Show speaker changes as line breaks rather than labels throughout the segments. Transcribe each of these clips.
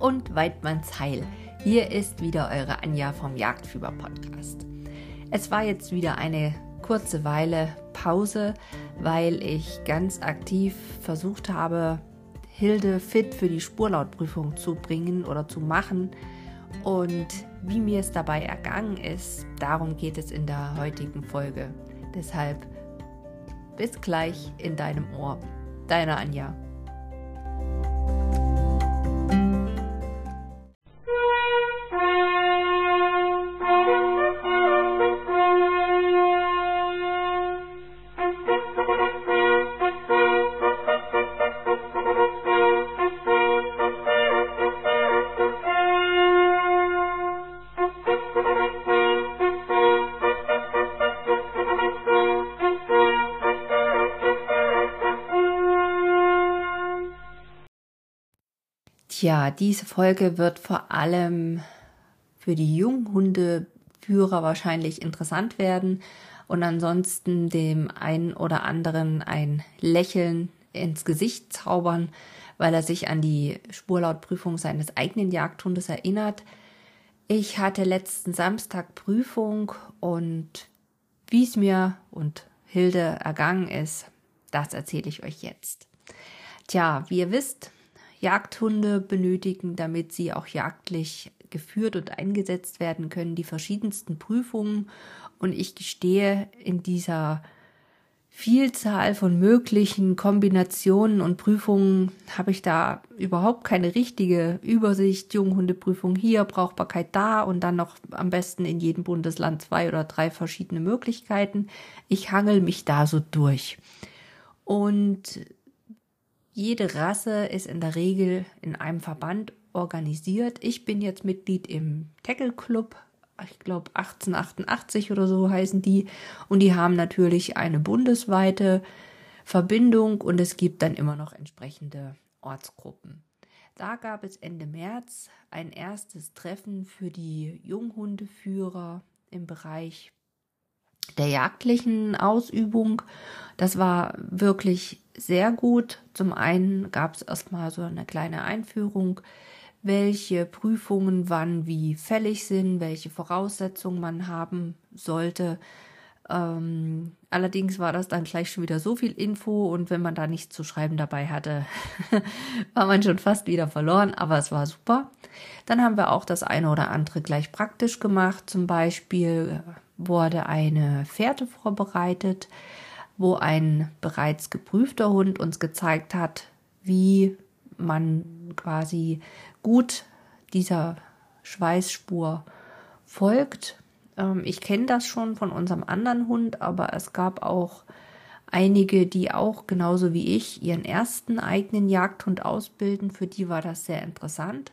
und Weidmanns Heil. Hier ist wieder eure Anja vom Jagdfieber Podcast. Es war jetzt wieder eine kurze Weile Pause, weil ich ganz aktiv versucht habe, Hilde fit für die Spurlautprüfung zu bringen oder zu machen. Und wie mir es dabei ergangen ist, darum geht es in der heutigen Folge. Deshalb bis gleich in deinem Ohr. Deine Anja. Tja, diese Folge wird vor allem für die Junghundeführer wahrscheinlich interessant werden und ansonsten dem einen oder anderen ein Lächeln ins Gesicht zaubern, weil er sich an die Spurlautprüfung seines eigenen Jagdhundes erinnert. Ich hatte letzten Samstag Prüfung und wie es mir und Hilde ergangen ist, das erzähle ich euch jetzt. Tja, wie ihr wisst, Jagdhunde benötigen, damit sie auch jagdlich geführt und eingesetzt werden können, die verschiedensten Prüfungen. Und ich gestehe, in dieser Vielzahl von möglichen Kombinationen und Prüfungen habe ich da überhaupt keine richtige Übersicht. Junghundeprüfung hier, Brauchbarkeit da und dann noch am besten in jedem Bundesland zwei oder drei verschiedene Möglichkeiten. Ich hangel mich da so durch. Und jede Rasse ist in der Regel in einem Verband organisiert. Ich bin jetzt Mitglied im Tackle Club, ich glaube 1888 oder so heißen die. Und die haben natürlich eine bundesweite Verbindung und es gibt dann immer noch entsprechende Ortsgruppen. Da gab es Ende März ein erstes Treffen für die Junghundeführer im Bereich der jagdlichen Ausübung. Das war wirklich sehr gut. Zum einen gab es erstmal so eine kleine Einführung, welche Prüfungen wann wie fällig sind, welche Voraussetzungen man haben sollte. Ähm, allerdings war das dann gleich schon wieder so viel Info und wenn man da nichts zu schreiben dabei hatte, war man schon fast wieder verloren, aber es war super. Dann haben wir auch das eine oder andere gleich praktisch gemacht. Zum Beispiel wurde eine Fährte vorbereitet, wo ein bereits geprüfter Hund uns gezeigt hat, wie man quasi gut dieser Schweißspur folgt. Ähm, ich kenne das schon von unserem anderen Hund, aber es gab auch einige, die auch genauso wie ich ihren ersten eigenen Jagdhund ausbilden. Für die war das sehr interessant.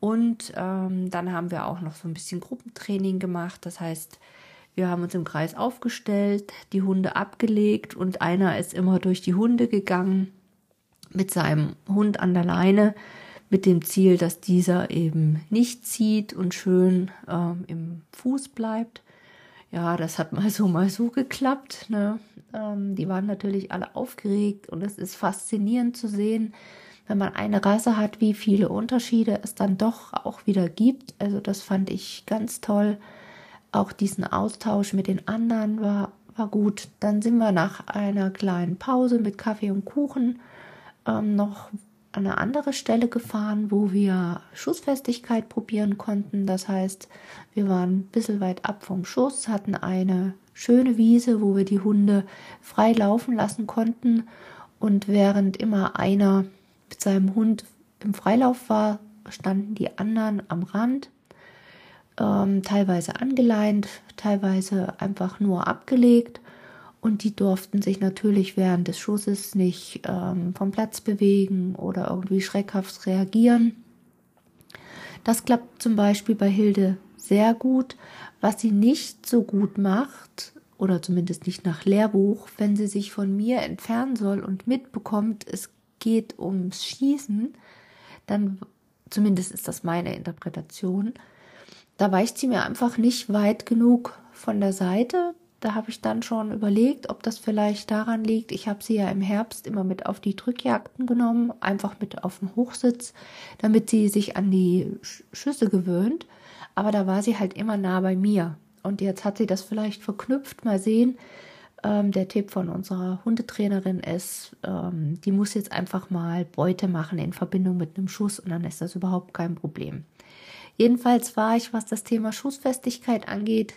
Und ähm, dann haben wir auch noch so ein bisschen Gruppentraining gemacht. Das heißt, wir haben uns im Kreis aufgestellt, die Hunde abgelegt und einer ist immer durch die Hunde gegangen mit seinem Hund an der Leine mit dem Ziel, dass dieser eben nicht zieht und schön ähm, im Fuß bleibt. Ja, das hat mal so, mal so geklappt. Ne? Ähm, die waren natürlich alle aufgeregt und es ist faszinierend zu sehen, wenn man eine Rasse hat, wie viele Unterschiede es dann doch auch wieder gibt. Also das fand ich ganz toll auch diesen Austausch mit den anderen war, war gut. Dann sind wir nach einer kleinen Pause mit Kaffee und Kuchen ähm, noch an eine andere Stelle gefahren, wo wir Schussfestigkeit probieren konnten. Das heißt, wir waren ein bisschen weit ab vom Schuss, hatten eine schöne Wiese, wo wir die Hunde frei laufen lassen konnten. Und während immer einer mit seinem Hund im Freilauf war, standen die anderen am Rand ähm, teilweise angeleint, teilweise einfach nur abgelegt. Und die durften sich natürlich während des Schusses nicht ähm, vom Platz bewegen oder irgendwie schreckhaft reagieren. Das klappt zum Beispiel bei Hilde sehr gut. Was sie nicht so gut macht, oder zumindest nicht nach Lehrbuch, wenn sie sich von mir entfernen soll und mitbekommt, es geht ums Schießen, dann, zumindest ist das meine Interpretation, da weicht sie mir einfach nicht weit genug von der Seite, Da habe ich dann schon überlegt, ob das vielleicht daran liegt. Ich habe sie ja im Herbst immer mit auf die Drückjagden genommen, einfach mit auf den Hochsitz, damit sie sich an die Schüsse gewöhnt. Aber da war sie halt immer nah bei mir. Und jetzt hat sie das vielleicht verknüpft. Mal sehen. Ähm, der Tipp von unserer Hundetrainerin ist, ähm, die muss jetzt einfach mal Beute machen in Verbindung mit einem Schuss und dann ist das überhaupt kein Problem. Jedenfalls war ich, was das Thema Schussfestigkeit angeht,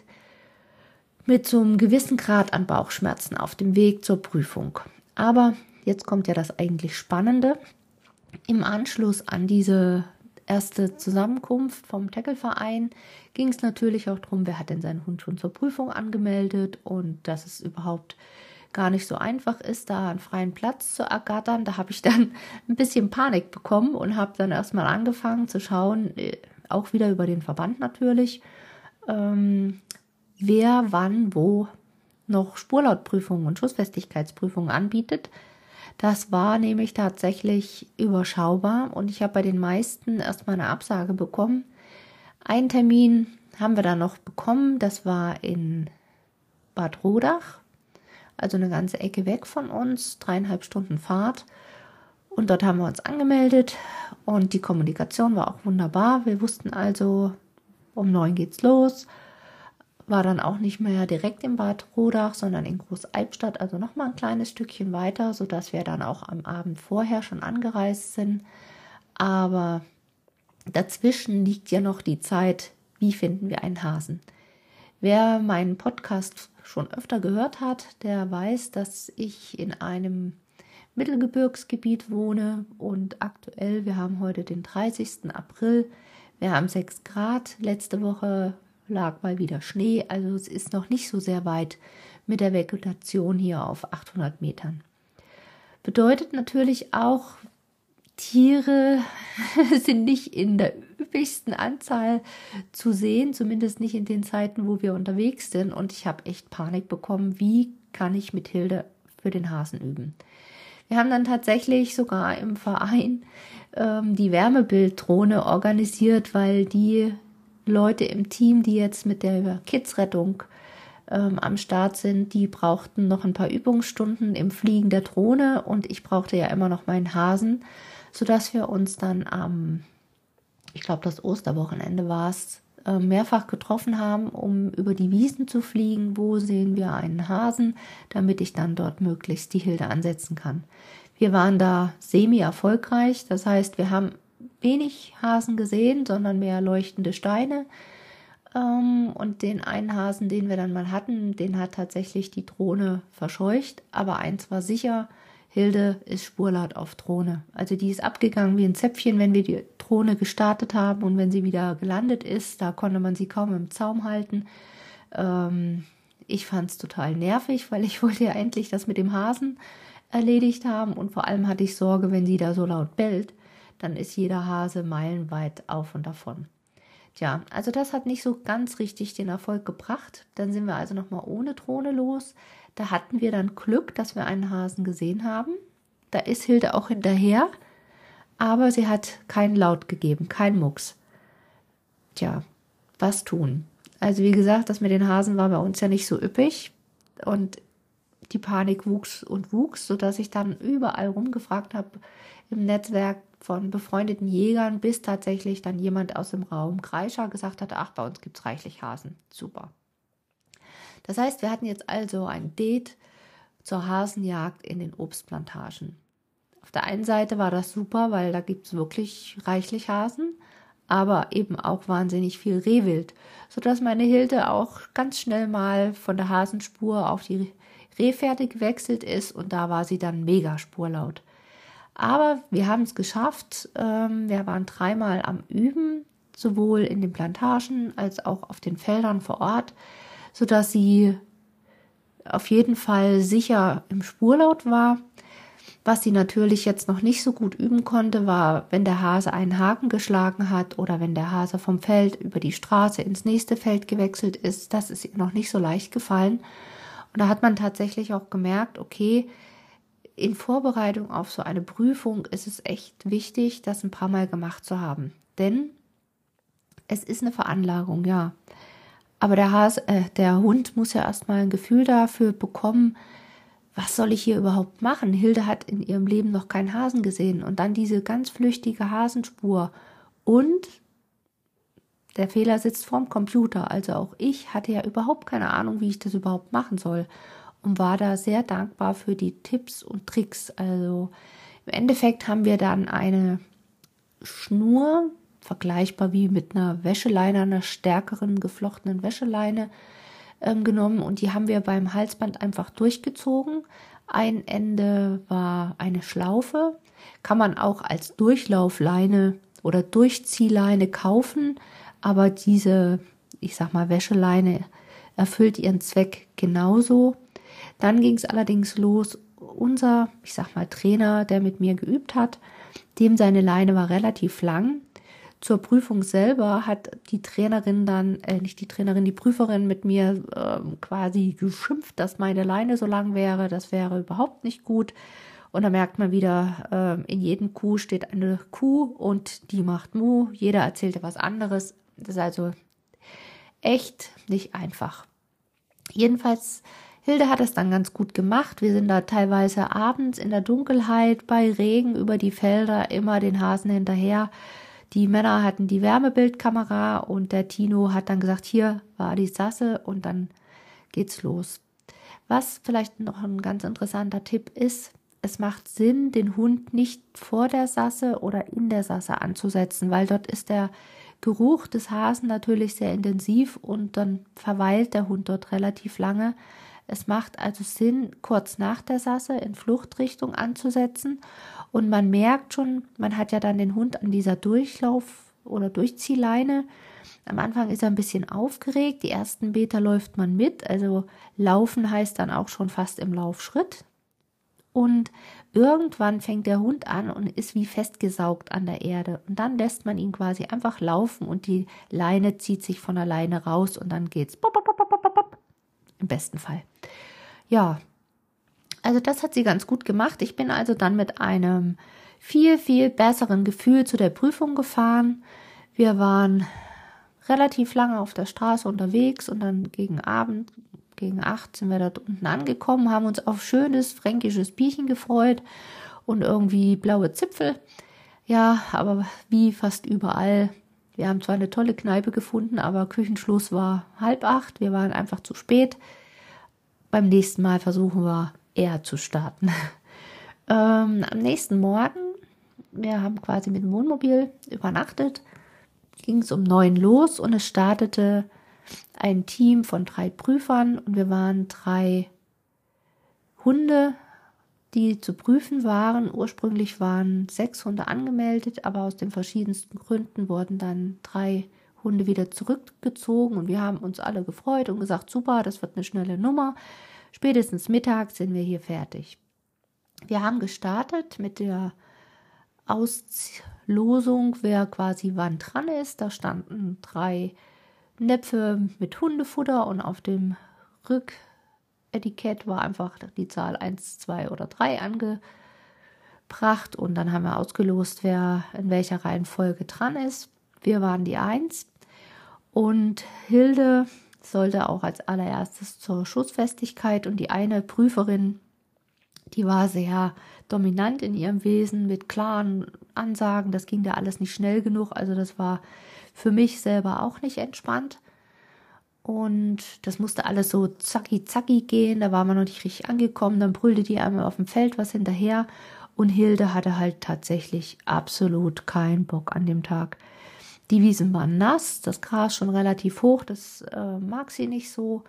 mit so einem gewissen Grad an Bauchschmerzen auf dem Weg zur Prüfung. Aber jetzt kommt ja das eigentlich Spannende. Im Anschluss an diese erste Zusammenkunft vom Tackle-Verein ging es natürlich auch darum, wer hat denn seinen Hund schon zur Prüfung angemeldet und dass es überhaupt gar nicht so einfach ist, da einen freien Platz zu ergattern. Da habe ich dann ein bisschen Panik bekommen und habe dann erstmal angefangen zu schauen, äh, auch wieder über den Verband natürlich, ähm, wer wann wo noch Spurlautprüfungen und Schussfestigkeitsprüfungen anbietet. Das war nämlich tatsächlich überschaubar und ich habe bei den meisten erstmal eine Absage bekommen. Einen Termin haben wir dann noch bekommen, das war in Bad Rodach, also eine ganze Ecke weg von uns, dreieinhalb Stunden Fahrt. Und dort haben wir uns angemeldet und die Kommunikation war auch wunderbar. Wir wussten also, um neun geht's los. War dann auch nicht mehr direkt in Bad Rodach, sondern in Großalbstadt, also noch mal ein kleines Stückchen weiter, sodass wir dann auch am Abend vorher schon angereist sind. Aber dazwischen liegt ja noch die Zeit, wie finden wir einen Hasen? Wer meinen Podcast schon öfter gehört hat, der weiß, dass ich in einem Mittelgebirgsgebiet wohne und aktuell, wir haben heute den 30. April, wir haben 6 Grad, letzte Woche lag mal wieder Schnee, also es ist noch nicht so sehr weit mit der Vegetation hier auf 800 Metern. Bedeutet natürlich auch, Tiere sind nicht in der üppigsten Anzahl zu sehen, zumindest nicht in den Zeiten, wo wir unterwegs sind. Und ich habe echt Panik bekommen, wie kann ich mit Hilde für den Hasen üben. Wir haben dann tatsächlich sogar im Verein ähm, die Wärmebilddrohne organisiert, weil die Leute im Team, die jetzt mit der Kidsrettung ähm, am Start sind, die brauchten noch ein paar Übungsstunden im Fliegen der Drohne und ich brauchte ja immer noch meinen Hasen, sodass wir uns dann am, ich glaube, das Osterwochenende war es, mehrfach getroffen haben, um über die Wiesen zu fliegen. Wo sehen wir einen Hasen, damit ich dann dort möglichst die Hilde ansetzen kann. Wir waren da semi-erfolgreich. Das heißt, wir haben wenig Hasen gesehen, sondern mehr leuchtende Steine. Ähm, und den einen Hasen, den wir dann mal hatten, den hat tatsächlich die Drohne verscheucht. Aber eins war sicher, Hilde ist spurlaut auf Drohne. Also die ist abgegangen wie ein Zäpfchen, wenn wir die Drohne gestartet haben und wenn sie wieder gelandet ist, da konnte man sie kaum im Zaum halten. Ähm, ich fand es total nervig, weil ich wollte ja endlich das mit dem Hasen erledigt haben und vor allem hatte ich Sorge, wenn sie da so laut bellt, dann ist jeder Hase meilenweit auf und davon. Tja, also das hat nicht so ganz richtig den Erfolg gebracht. Dann sind wir also nochmal ohne Drohne los. Da hatten wir dann Glück, dass wir einen Hasen gesehen haben. Da ist Hilde auch hinterher, aber sie hat keinen Laut gegeben, kein Mucks. Tja, was tun? Also wie gesagt, das mit den Hasen war bei uns ja nicht so üppig und die Panik wuchs und wuchs, sodass ich dann überall rumgefragt habe im Netzwerk von befreundeten Jägern, bis tatsächlich dann jemand aus dem Raum Kreischer gesagt hat, ach, bei uns gibt es reichlich Hasen. Super. Das heißt, wir hatten jetzt also ein Date zur Hasenjagd in den Obstplantagen. Auf der einen Seite war das super, weil da gibt es wirklich reichlich Hasen, aber eben auch wahnsinnig viel Rehwild, sodass meine Hilde auch ganz schnell mal von der Hasenspur auf die Rehpferde gewechselt ist und da war sie dann mega spurlaut. Aber wir haben es geschafft. Ähm, wir waren dreimal am Üben, sowohl in den Plantagen als auch auf den Feldern vor Ort sodass sie auf jeden Fall sicher im Spurlaut war. Was sie natürlich jetzt noch nicht so gut üben konnte, war, wenn der Hase einen Haken geschlagen hat oder wenn der Hase vom Feld über die Straße ins nächste Feld gewechselt ist. Das ist ihr noch nicht so leicht gefallen. Und da hat man tatsächlich auch gemerkt, okay, in Vorbereitung auf so eine Prüfung ist es echt wichtig, das ein paar Mal gemacht zu haben. Denn es ist eine Veranlagung, ja. Aber der Hase, äh, der Hund muss ja erstmal ein Gefühl dafür bekommen, was soll ich hier überhaupt machen? Hilde hat in ihrem Leben noch keinen Hasen gesehen und dann diese ganz flüchtige Hasenspur und der Fehler sitzt vorm Computer. Also auch ich hatte ja überhaupt keine Ahnung, wie ich das überhaupt machen soll und war da sehr dankbar für die Tipps und Tricks. Also im Endeffekt haben wir dann eine Schnur, vergleichbar wie mit einer Wäscheleine, einer stärkeren geflochtenen Wäscheleine ähm, genommen und die haben wir beim Halsband einfach durchgezogen. Ein Ende war eine Schlaufe, kann man auch als Durchlaufleine oder Durchziehleine kaufen, aber diese, ich sag mal, Wäscheleine erfüllt ihren Zweck genauso. Dann ging es allerdings los. Unser, ich sag mal, Trainer, der mit mir geübt hat, dem seine Leine war relativ lang zur Prüfung selber hat die Trainerin dann, äh, nicht die Trainerin, die Prüferin mit mir äh, quasi geschimpft, dass meine Leine so lang wäre. Das wäre überhaupt nicht gut. Und da merkt man wieder, äh, in jedem Kuh steht eine Kuh und die macht Mu. Jeder erzählte was anderes. Das ist also echt nicht einfach. Jedenfalls, Hilde hat es dann ganz gut gemacht. Wir sind da teilweise abends in der Dunkelheit bei Regen über die Felder immer den Hasen hinterher die Männer hatten die Wärmebildkamera und der Tino hat dann gesagt, hier war die Sasse und dann geht's los. Was vielleicht noch ein ganz interessanter Tipp ist, es macht Sinn, den Hund nicht vor der Sasse oder in der Sasse anzusetzen, weil dort ist der Geruch des Hasen natürlich sehr intensiv und dann verweilt der Hund dort relativ lange. Es macht also Sinn, kurz nach der Sasse in Fluchtrichtung anzusetzen und man merkt schon, man hat ja dann den Hund an dieser Durchlauf- oder Durchziehleine. Am Anfang ist er ein bisschen aufgeregt. Die ersten Meter läuft man mit. Also laufen heißt dann auch schon fast im Laufschritt. Und irgendwann fängt der Hund an und ist wie festgesaugt an der Erde. Und dann lässt man ihn quasi einfach laufen und die Leine zieht sich von alleine raus und dann geht's. Im besten Fall. Ja, also das hat sie ganz gut gemacht. Ich bin also dann mit einem viel, viel besseren Gefühl zu der Prüfung gefahren. Wir waren relativ lange auf der Straße unterwegs und dann gegen Abend, gegen acht sind wir dort unten angekommen, haben uns auf schönes fränkisches Bierchen gefreut und irgendwie blaue Zipfel. Ja, aber wie fast überall. Wir haben zwar eine tolle Kneipe gefunden, aber Küchenschluss war halb acht. Wir waren einfach zu spät. Beim nächsten Mal versuchen wir eher zu starten. Ähm, am nächsten Morgen, wir haben quasi mit dem Wohnmobil übernachtet, ging es um neun los und es startete ein Team von drei Prüfern und wir waren drei Hunde, die zu prüfen waren. Ursprünglich waren sechs Hunde angemeldet, aber aus den verschiedensten Gründen wurden dann drei Hunde wieder zurückgezogen und wir haben uns alle gefreut und gesagt, super, das wird eine schnelle Nummer. Spätestens mittags sind wir hier fertig. Wir haben gestartet mit der Auslosung, wer quasi wann dran ist. Da standen drei Näpfe mit Hundefutter und auf dem Rücketikett war einfach die Zahl 1, 2 oder 3 angebracht und dann haben wir ausgelost, wer in welcher Reihenfolge dran ist. Wir waren die 1 und Hilde sollte auch als allererstes zur Schussfestigkeit und die eine Prüferin, die war sehr dominant in ihrem Wesen mit klaren Ansagen. Das ging da alles nicht schnell genug. Also das war für mich selber auch nicht entspannt. Und das musste alles so zacki zacki gehen. Da war man noch nicht richtig angekommen. Dann brüllte die einmal auf dem Feld was hinterher. Und Hilde hatte halt tatsächlich absolut keinen Bock an dem Tag. Die Wiesen waren nass, das Gras schon relativ hoch, das äh, mag sie nicht so.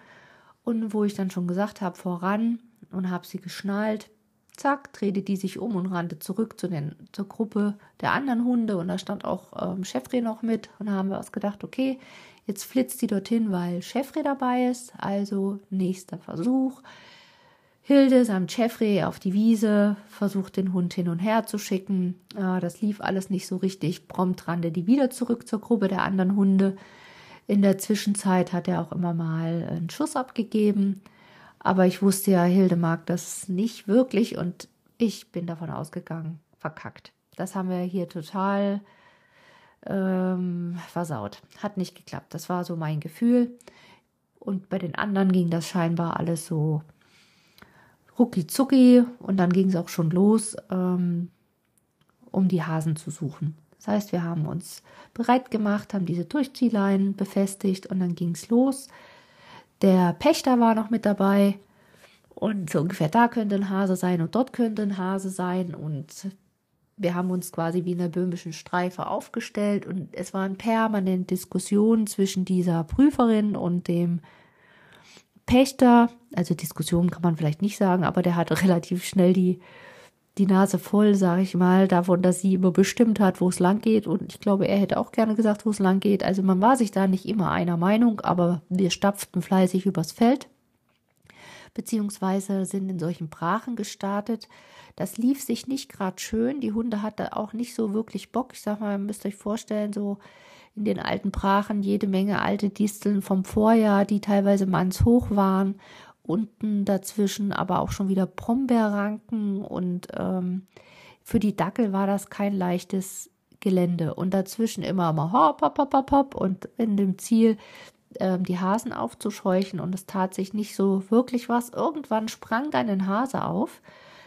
Und wo ich dann schon gesagt habe, voran und habe sie geschnallt, zack, drehte die sich um und rannte zurück zu den, zur Gruppe der anderen Hunde. Und da stand auch ähm, Chefre noch mit. Und da haben wir uns gedacht, okay, jetzt flitzt sie dorthin, weil Chefre dabei ist. Also nächster Versuch. Hilde samt Jeffrey auf die Wiese, versucht den Hund hin und her zu schicken. Äh, das lief alles nicht so richtig. Prompt rannte die wieder zurück zur Gruppe der anderen Hunde. In der Zwischenzeit hat er auch immer mal einen Schuss abgegeben. Aber ich wusste ja, Hilde mag das nicht wirklich und ich bin davon ausgegangen, verkackt. Das haben wir hier total ähm, versaut. Hat nicht geklappt. Das war so mein Gefühl. Und bei den anderen ging das scheinbar alles so rucki zucki und dann ging es auch schon los, ähm, um die Hasen zu suchen. Das heißt, wir haben uns bereit gemacht, haben diese Durchziehleinen befestigt und dann ging es los. Der Pächter war noch mit dabei und so ungefähr da könnte ein Hase sein und dort könnte ein Hase sein und wir haben uns quasi wie in der böhmischen Streife aufgestellt und es waren permanent Diskussionen zwischen dieser Prüferin und dem Pächter. Also Diskussionen kann man vielleicht nicht sagen, aber der hatte relativ schnell die die Nase voll, sage ich mal, davon, dass sie immer bestimmt hat, wo es lang geht. Und ich glaube, er hätte auch gerne gesagt, wo es lang geht. Also man war sich da nicht immer einer Meinung, aber wir stapften fleißig übers Feld, beziehungsweise sind in solchen Brachen gestartet. Das lief sich nicht gerade schön. Die Hunde hatten auch nicht so wirklich Bock. Ich sag mal, ihr müsst euch vorstellen, so in den alten Brachen jede Menge alte Disteln vom Vorjahr, die teilweise mannshoch waren unten dazwischen aber auch schon wieder Brombeerranken und ähm, für die Dackel war das kein leichtes Gelände und dazwischen immer mal hopp, hopp, hopp, hopp, hopp und in dem Ziel ähm, die Hasen aufzuscheuchen und es tat sich nicht so wirklich was. Irgendwann sprang dann ein Hase auf.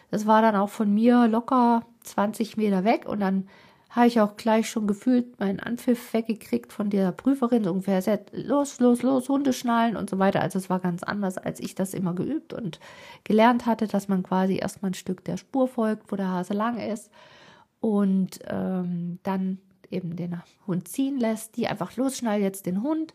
Das war dann auch von mir locker 20 Meter weg und dann habe ich auch gleich schon gefühlt meinen Anpfiff weggekriegt von der Prüferin, so ungefähr, los, los, los, Hunde schnallen und so weiter. Also es war ganz anders, als ich das immer geübt und gelernt hatte, dass man quasi erstmal ein Stück der Spur folgt, wo der Hase lang ist und ähm, dann eben den Hund ziehen lässt, die einfach losschnallt jetzt den Hund.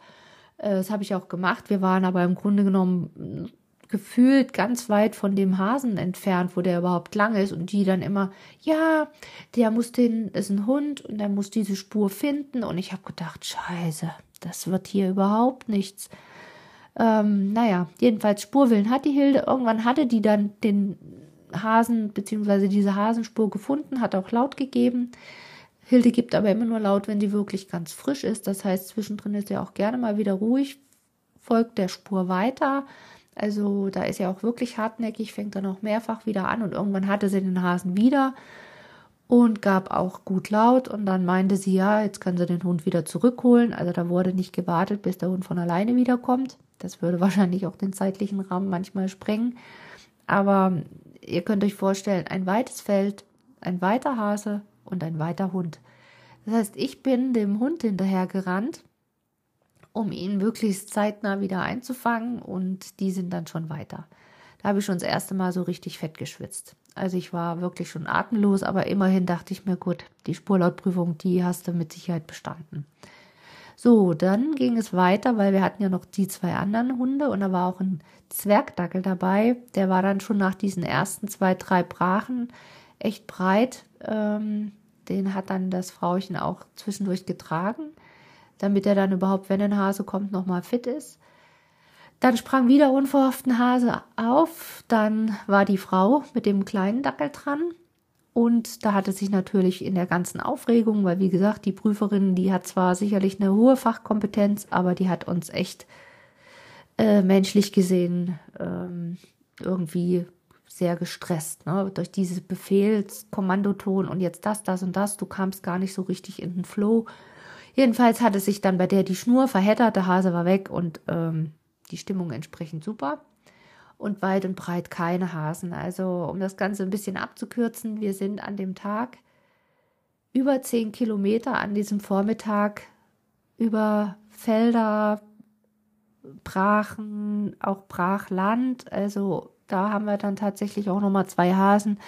Äh, das habe ich auch gemacht. Wir waren aber im Grunde genommen gefühlt ganz weit von dem Hasen entfernt, wo der überhaupt lang ist und die dann immer, ja, der muss den, ist ein Hund und der muss diese Spur finden und ich habe gedacht, scheiße, das wird hier überhaupt nichts. Ähm, naja, jedenfalls Spurwillen hat die Hilde. Irgendwann hatte die dann den Hasen beziehungsweise diese Hasenspur gefunden, hat auch laut gegeben. Hilde gibt aber immer nur laut, wenn sie wirklich ganz frisch ist. Das heißt, zwischendrin ist sie auch gerne mal wieder ruhig, folgt der Spur weiter also da ist ja auch wirklich hartnäckig, fängt dann auch mehrfach wieder an und irgendwann hatte sie den Hasen wieder und gab auch gut laut und dann meinte sie, ja, jetzt kann sie den Hund wieder zurückholen. Also da wurde nicht gewartet, bis der Hund von alleine wiederkommt. Das würde wahrscheinlich auch den zeitlichen Rahmen manchmal sprengen. Aber ihr könnt euch vorstellen, ein weites Feld, ein weiter Hase und ein weiter Hund. Das heißt, ich bin dem Hund hinterher gerannt um ihn möglichst zeitnah wieder einzufangen und die sind dann schon weiter. Da habe ich schon das erste Mal so richtig fett geschwitzt. Also ich war wirklich schon atemlos, aber immerhin dachte ich mir, gut, die Spurlautprüfung, die hast du mit Sicherheit bestanden. So, dann ging es weiter, weil wir hatten ja noch die zwei anderen Hunde und da war auch ein Zwergdackel dabei. Der war dann schon nach diesen ersten zwei, drei Brachen echt breit. Ähm, den hat dann das Frauchen auch zwischendurch getragen damit er dann überhaupt, wenn ein Hase kommt, nochmal fit ist. Dann sprang wieder unverhofft ein Hase auf. Dann war die Frau mit dem kleinen Dackel dran. Und da hatte sich natürlich in der ganzen Aufregung, weil wie gesagt, die Prüferin, die hat zwar sicherlich eine hohe Fachkompetenz, aber die hat uns echt äh, menschlich gesehen ähm, irgendwie sehr gestresst, ne? durch dieses Befehlskommandoton und jetzt das, das und das, du kamst gar nicht so richtig in den Flow. Jedenfalls hatte sich dann bei der die Schnur verheddert, der Hase war weg und ähm, die Stimmung entsprechend super. Und weit und breit keine Hasen. Also, um das Ganze ein bisschen abzukürzen, wir sind an dem Tag über zehn Kilometer an diesem Vormittag über Felder, Brachen, auch Brachland. Also da haben wir dann tatsächlich auch nochmal zwei Hasen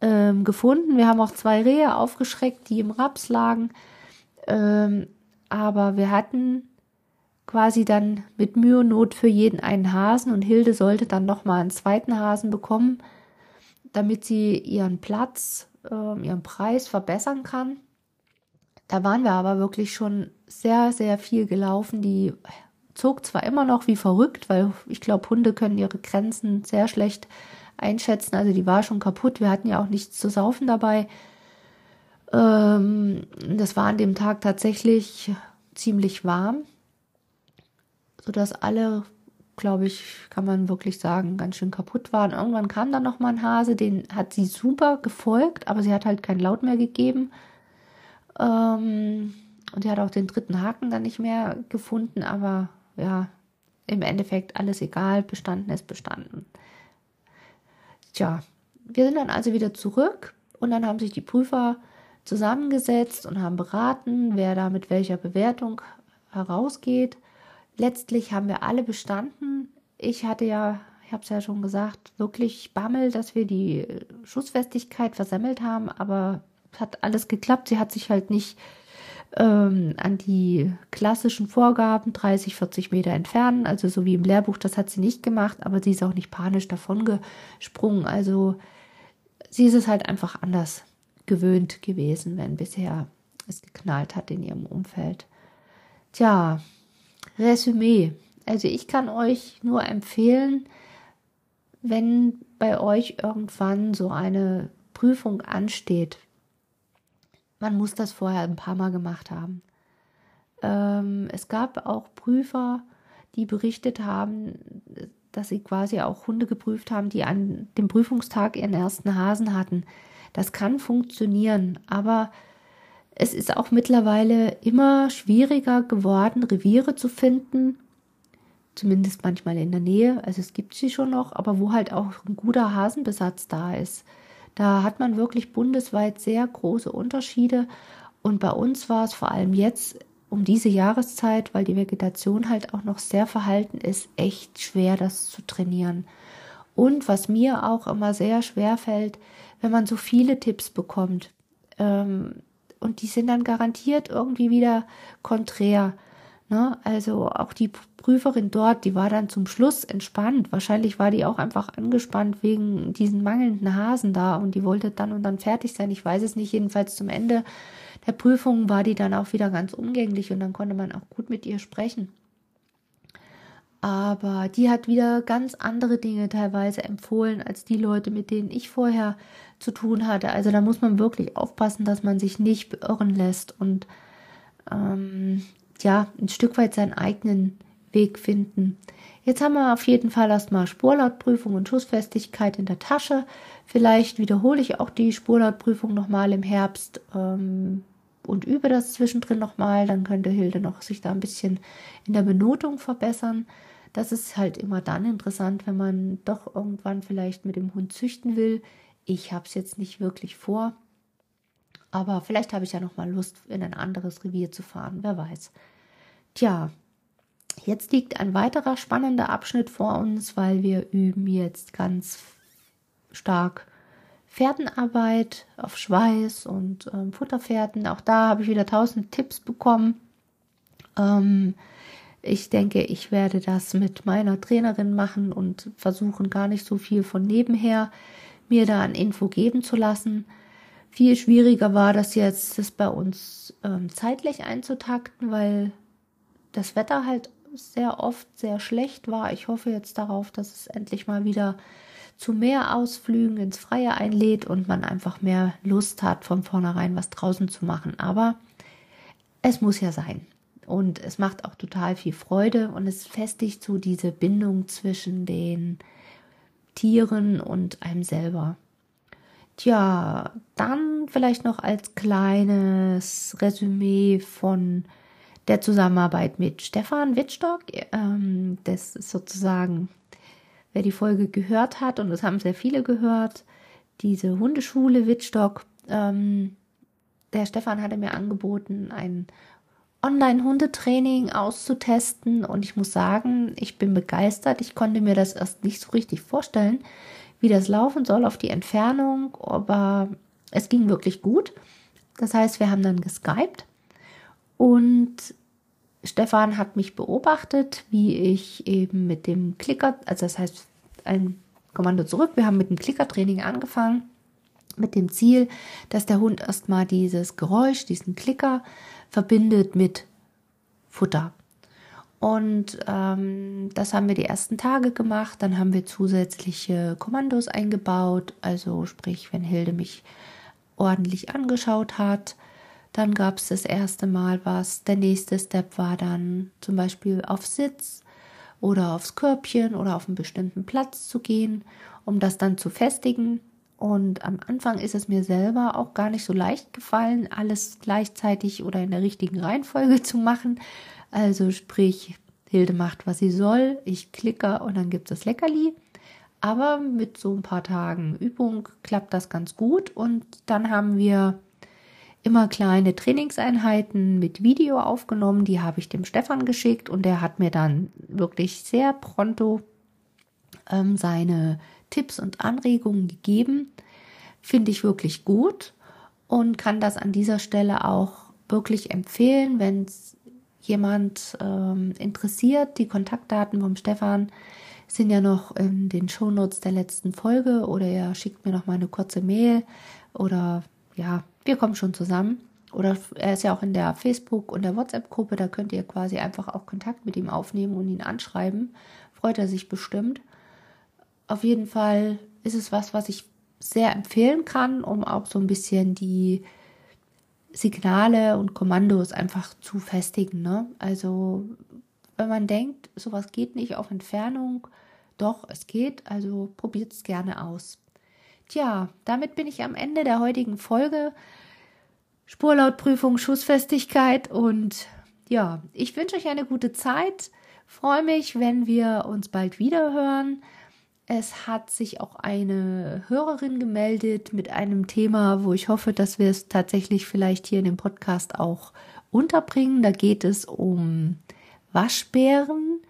ähm, gefunden. Wir haben auch zwei Rehe aufgeschreckt, die im Raps lagen. Ähm, aber wir hatten quasi dann mit Mühe und Not für jeden einen Hasen und Hilde sollte dann nochmal einen zweiten Hasen bekommen, damit sie ihren Platz, äh, ihren Preis verbessern kann. Da waren wir aber wirklich schon sehr, sehr viel gelaufen. Die zog zwar immer noch wie verrückt, weil ich glaube, Hunde können ihre Grenzen sehr schlecht einschätzen. Also die war schon kaputt. Wir hatten ja auch nichts zu saufen dabei. Ähm, das war an dem Tag tatsächlich ziemlich warm, sodass alle, glaube ich, kann man wirklich sagen, ganz schön kaputt waren. Irgendwann kam dann noch mal ein Hase, den hat sie super gefolgt, aber sie hat halt keinen Laut mehr gegeben. Ähm, und sie hat auch den dritten Haken dann nicht mehr gefunden, aber ja, im Endeffekt alles egal, bestanden ist bestanden. Tja, wir sind dann also wieder zurück und dann haben sich die Prüfer zusammengesetzt und haben beraten, wer da mit welcher Bewertung herausgeht. Letztlich haben wir alle bestanden. Ich hatte ja, ich habe es ja schon gesagt, wirklich Bammel, dass wir die Schussfestigkeit versemmelt haben, aber es hat alles geklappt. Sie hat sich halt nicht ähm, an die klassischen Vorgaben 30, 40 Meter entfernen, also so wie im Lehrbuch, das hat sie nicht gemacht, aber sie ist auch nicht panisch davon gesprungen. Also sie ist es halt einfach anders gewöhnt gewesen, wenn bisher es geknallt hat in ihrem Umfeld. Tja, Resümee. Also ich kann euch nur empfehlen, wenn bei euch irgendwann so eine Prüfung ansteht, man muss das vorher ein paar Mal gemacht haben. Ähm, es gab auch Prüfer, die berichtet haben, dass sie quasi auch Hunde geprüft haben, die an dem Prüfungstag ihren ersten Hasen hatten. Das kann funktionieren, aber es ist auch mittlerweile immer schwieriger geworden, Reviere zu finden, zumindest manchmal in der Nähe. Also es gibt sie schon noch, aber wo halt auch ein guter Hasenbesatz da ist. Da hat man wirklich bundesweit sehr große Unterschiede. Und bei uns war es vor allem jetzt um diese Jahreszeit, weil die Vegetation halt auch noch sehr verhalten ist, echt schwer, das zu trainieren. Und was mir auch immer sehr schwer fällt, wenn man so viele Tipps bekommt. Ähm, und die sind dann garantiert irgendwie wieder konträr. Ne? Also auch die Prüferin dort, die war dann zum Schluss entspannt. Wahrscheinlich war die auch einfach angespannt wegen diesen mangelnden Hasen da und die wollte dann und dann fertig sein. Ich weiß es nicht. Jedenfalls zum Ende der Prüfung war die dann auch wieder ganz umgänglich und dann konnte man auch gut mit ihr sprechen aber die hat wieder ganz andere Dinge teilweise empfohlen als die Leute, mit denen ich vorher zu tun hatte. Also da muss man wirklich aufpassen, dass man sich nicht beirren lässt und ähm, ja, ein Stück weit seinen eigenen Weg finden. Jetzt haben wir auf jeden Fall erstmal Spurlautprüfung und Schussfestigkeit in der Tasche. Vielleicht wiederhole ich auch die Spurlautprüfung nochmal im Herbst ähm, und übe das zwischendrin nochmal. Dann könnte Hilde noch sich da ein bisschen in der Benotung verbessern. Das ist halt immer dann interessant, wenn man doch irgendwann vielleicht mit dem Hund züchten will. Ich habe es jetzt nicht wirklich vor, aber vielleicht habe ich ja noch mal Lust, in ein anderes Revier zu fahren. Wer weiß. Tja, jetzt liegt ein weiterer spannender Abschnitt vor uns, weil wir üben jetzt ganz stark Pferdenarbeit auf Schweiß und ähm, Futterpferden. Auch da habe ich wieder tausend Tipps bekommen. Ähm, ich denke, ich werde das mit meiner Trainerin machen und versuchen gar nicht so viel von nebenher mir da an Info geben zu lassen. Viel schwieriger war das jetzt, das bei uns ähm, zeitlich einzutakten, weil das Wetter halt sehr oft sehr schlecht war. Ich hoffe jetzt darauf, dass es endlich mal wieder zu mehr Ausflügen ins Freie einlädt und man einfach mehr Lust hat, von vornherein was draußen zu machen. Aber es muss ja sein. Und es macht auch total viel Freude und es festigt so diese Bindung zwischen den Tieren und einem selber. Tja, dann vielleicht noch als kleines Resümee von der Zusammenarbeit mit Stefan Wittstock. Ähm, das ist sozusagen, wer die Folge gehört hat, und das haben sehr viele gehört, diese Hundeschule Wittstock. Ähm, der Stefan hatte mir angeboten, ein Online-Hundetraining auszutesten und ich muss sagen, ich bin begeistert. Ich konnte mir das erst nicht so richtig vorstellen, wie das laufen soll auf die Entfernung, aber es ging wirklich gut. Das heißt, wir haben dann geskypt und Stefan hat mich beobachtet, wie ich eben mit dem Klicker, also das heißt ein Kommando zurück, wir haben mit dem Klickertraining angefangen, mit dem Ziel, dass der Hund erstmal dieses Geräusch, diesen Klicker verbindet mit Futter. Und ähm, das haben wir die ersten Tage gemacht. Dann haben wir zusätzliche Kommandos eingebaut. Also sprich, wenn Hilde mich ordentlich angeschaut hat, dann gab es das erste Mal was. Der nächste Step war dann zum Beispiel auf Sitz oder aufs Körbchen oder auf einen bestimmten Platz zu gehen, um das dann zu festigen. Und am Anfang ist es mir selber auch gar nicht so leicht gefallen, alles gleichzeitig oder in der richtigen Reihenfolge zu machen. Also sprich, Hilde macht, was sie soll. Ich klicke und dann gibt es das Leckerli. Aber mit so ein paar Tagen Übung klappt das ganz gut. Und dann haben wir immer kleine Trainingseinheiten mit Video aufgenommen. Die habe ich dem Stefan geschickt und der hat mir dann wirklich sehr pronto ähm, seine Tipps und Anregungen gegeben. Finde ich wirklich gut und kann das an dieser Stelle auch wirklich empfehlen, wenn es jemand ähm, interessiert. Die Kontaktdaten vom Stefan sind ja noch in den Shownotes der letzten Folge oder er schickt mir noch mal eine kurze Mail oder ja, wir kommen schon zusammen. Oder er ist ja auch in der Facebook- und der WhatsApp-Gruppe, da könnt ihr quasi einfach auch Kontakt mit ihm aufnehmen und ihn anschreiben. Freut er sich bestimmt. Auf jeden Fall ist es was, was ich sehr empfehlen kann, um auch so ein bisschen die Signale und Kommandos einfach zu festigen. Ne? Also wenn man denkt, sowas geht nicht auf Entfernung, doch, es geht, also probiert es gerne aus. Tja, damit bin ich am Ende der heutigen Folge. Spurlautprüfung, Schussfestigkeit und ja, ich wünsche euch eine gute Zeit. Freue mich, wenn wir uns bald wieder hören. Es hat sich auch eine Hörerin gemeldet mit einem Thema, wo ich hoffe, dass wir es tatsächlich vielleicht hier in dem Podcast auch unterbringen. Da geht es um Waschbären.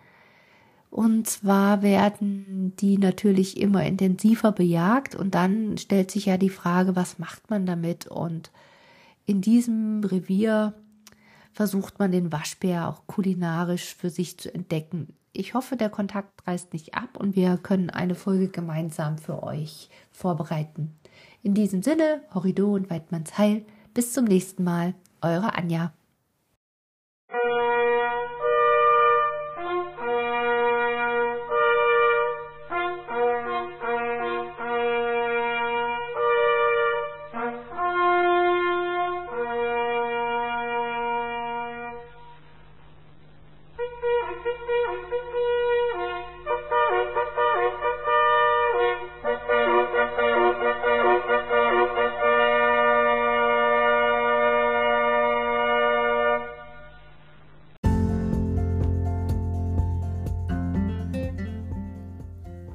Und zwar werden die natürlich immer intensiver bejagt und dann stellt sich ja die Frage, was macht man damit? Und in diesem Revier versucht man den Waschbär auch kulinarisch für sich zu entdecken. Ich hoffe, der Kontakt reißt nicht ab und wir können eine Folge gemeinsam für euch vorbereiten. In diesem Sinne, Horrido und Weidmanns Heil. Bis zum nächsten Mal. Eure Anja.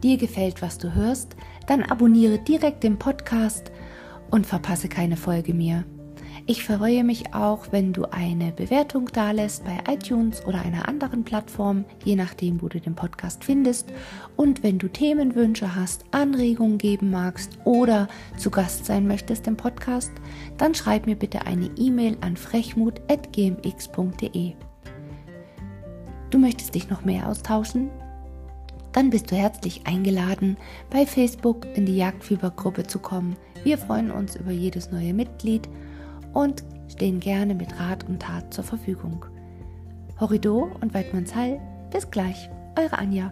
Dir gefällt, was du hörst, dann abonniere direkt den Podcast und verpasse keine Folge mehr. Ich freue mich auch, wenn du eine Bewertung dalässt bei iTunes oder einer anderen Plattform, je nachdem, wo du den Podcast findest. Und wenn du Themenwünsche hast, Anregungen geben magst oder zu Gast sein möchtest im Podcast, dann schreib mir bitte eine E-Mail an frechmut.gmx.de. Du möchtest dich noch mehr austauschen? dann bist du herzlich eingeladen, bei Facebook in die Jagdfiebergruppe zu kommen. Wir freuen uns über jedes neue Mitglied und stehen gerne mit Rat und Tat zur Verfügung. Horrido und Weidmannshall, bis gleich, eure Anja.